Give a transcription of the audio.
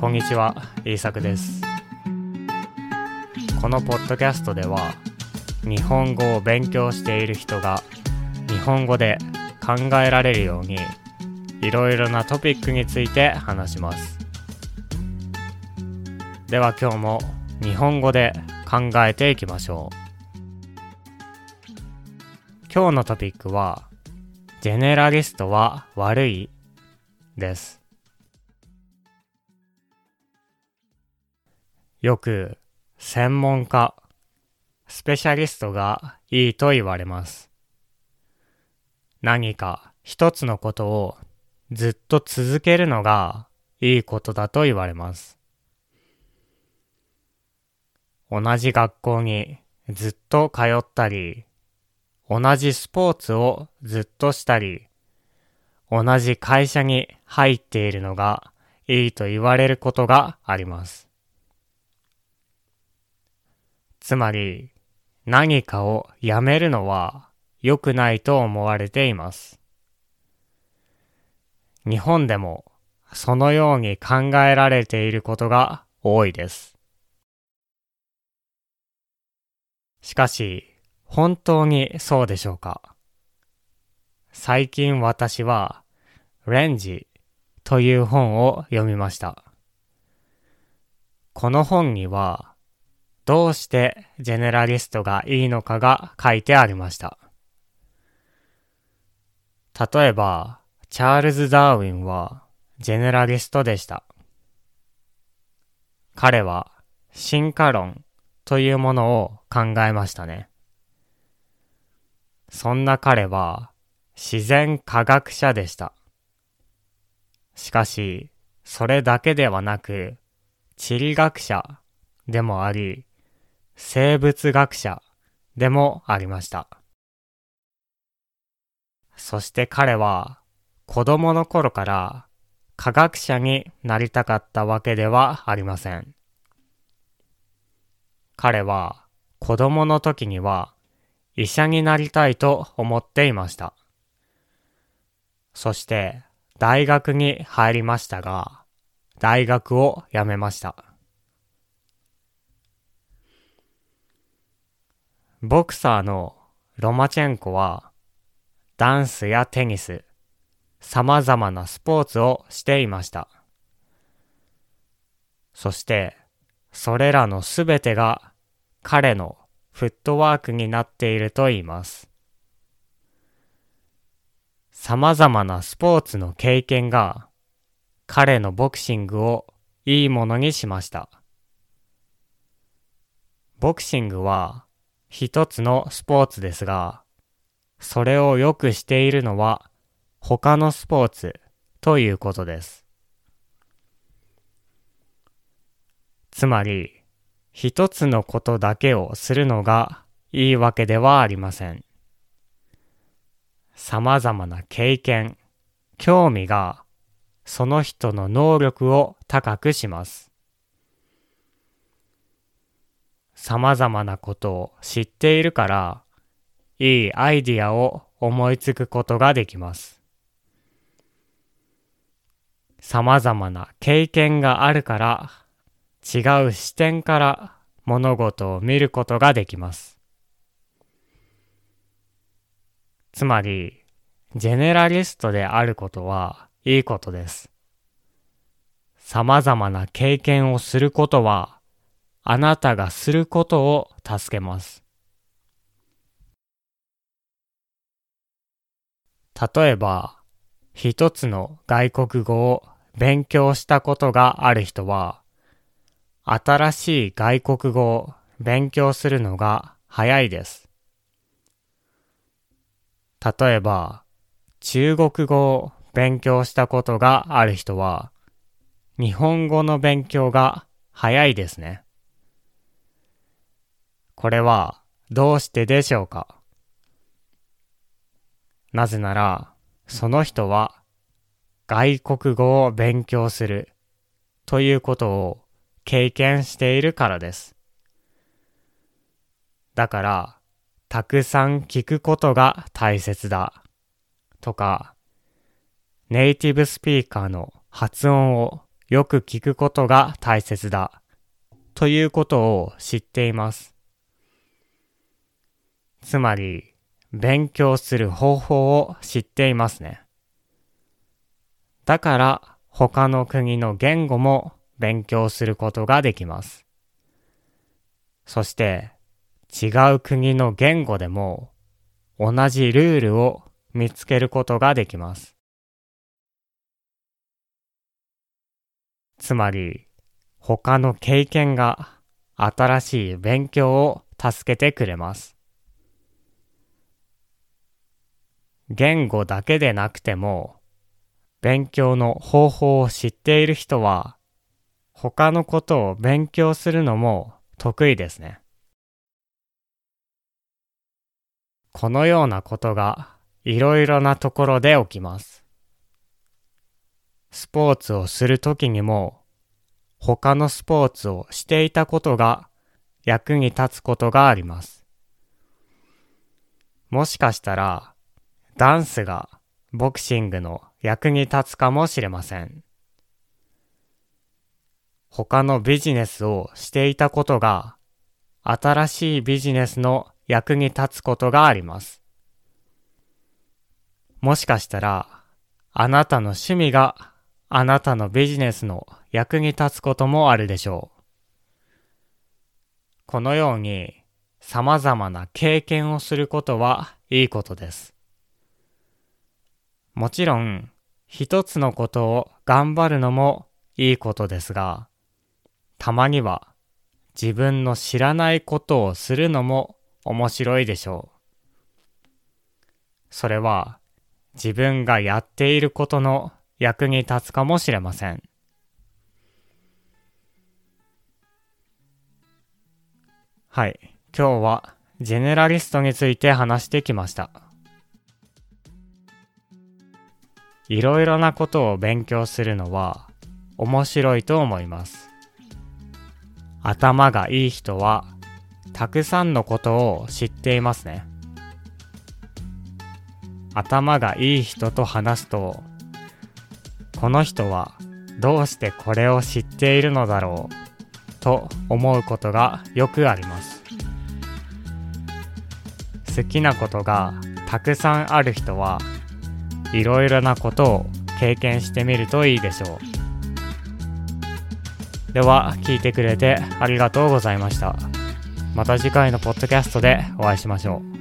こんにちは、イーサクです。このポッドキャストでは、日本語を勉強している人が日本語で考えられるように、いろいろなトピックについて話します。では今日も日本語で考えていきましょう。今日のトピックは、ジェネラリストは悪い？です。よく専門家、スペシャリストがいいと言われます。何か一つのことをずっと続けるのがいいことだと言われます。同じ学校にずっと通ったり、同じスポーツをずっとしたり、同じ会社に入っているのがいいと言われることがあります。つまり、何かをやめるのは良くないと思われています。日本でもそのように考えられていることが多いです。しかし、本当にそうでしょうか？最近私は、レンジという本を読みました。この本には、どうしてジェネラリストがいいのかが書いてありました。例えば、チャールズ・ダーウィンはジェネラリストでした。彼は進化論というものを考えましたね。そんな彼は自然科学者でした。しかし、それだけではなく、地理学者でもあり、生物学者でもありました。そして彼は子供の頃から科学者になりたかったわけではありません。彼は子供の時には医者になりたいと思っていました。そして大学に入りましたが、大学を辞めました。ボクサーのロマチェンコはダンスやテニス、様々なスポーツをしていました。そして、それらのすべてが彼のフットワークになっていると言います。様々なスポーツの経験が彼のボクシングをいいものにしました。ボクシングは一つのスポーツですが、それを良くしているのは他のスポーツということです。つまり、一つのことだけをするのがいいわけではありません。様々な経験、興味がその人の能力を高くします。様々なことを知っているから、いいアイディアを思いつくことができます。様々な経験があるから、違う視点から物事を見ることができます。つまり、ジェネラリストであることはいいことです。様々な経験をすることは、あなたがすることを助けます。例えば、一つの外国語を勉強したことがある人は、新しい外国語を勉強するのが早いです。例えば、中国語を勉強したことがある人は、日本語の勉強が早いですね。これはどうしてでしょうか？なぜなら、その人は外国語を勉強するということを経験しているからです。だから、たくさん聞くことが大切だとか、ネイティブスピーカーの発音をよく聞くことが大切だ。ということを知っています。つまり、勉強する方法を知っていますね。だから他の国の言語も勉強することができます。そして違う国の言語でも同じルールを見つけることができます。つまり他の経験が新しい勉強を助けてくれます。言語だけでなくても勉強の方法を知っている人は、他のことを勉強するのも得意ですね。このようなことがいろいろなところで起きます。スポーツをするときにも、他のスポーツをしていたことが役に立つことがあります。もしかしたら、ダンスがボクシングの役に立つかもしれません。他のビジネスをしていたことが新しいビジネスの役に立つことがあります。もしかしたらあなたの趣味があなたのビジネスの役に立つこともあるでしょう。このように様々な経験をすることはいいことです。もちろん、一つのことを頑張るのもいいことですが、たまには自分の知らないことをするのも面白いでしょう。それは自分がやっていることの役に立つかもしれません。はい。今日はジェネラリストについて話してきました。いろいろなことを勉強するのは面白いと思います。頭がいい人はたくさんのことを知っていますね。頭がいい人と話すとこの人はどうしてこれを知っているのだろうと思うことがよくあります。好きなことがたくさんある人はいろいろなことを経験してみるといいでしょう。では、聞いてくれてありがとうございました。また次回のポッドキャストでお会いしましょう。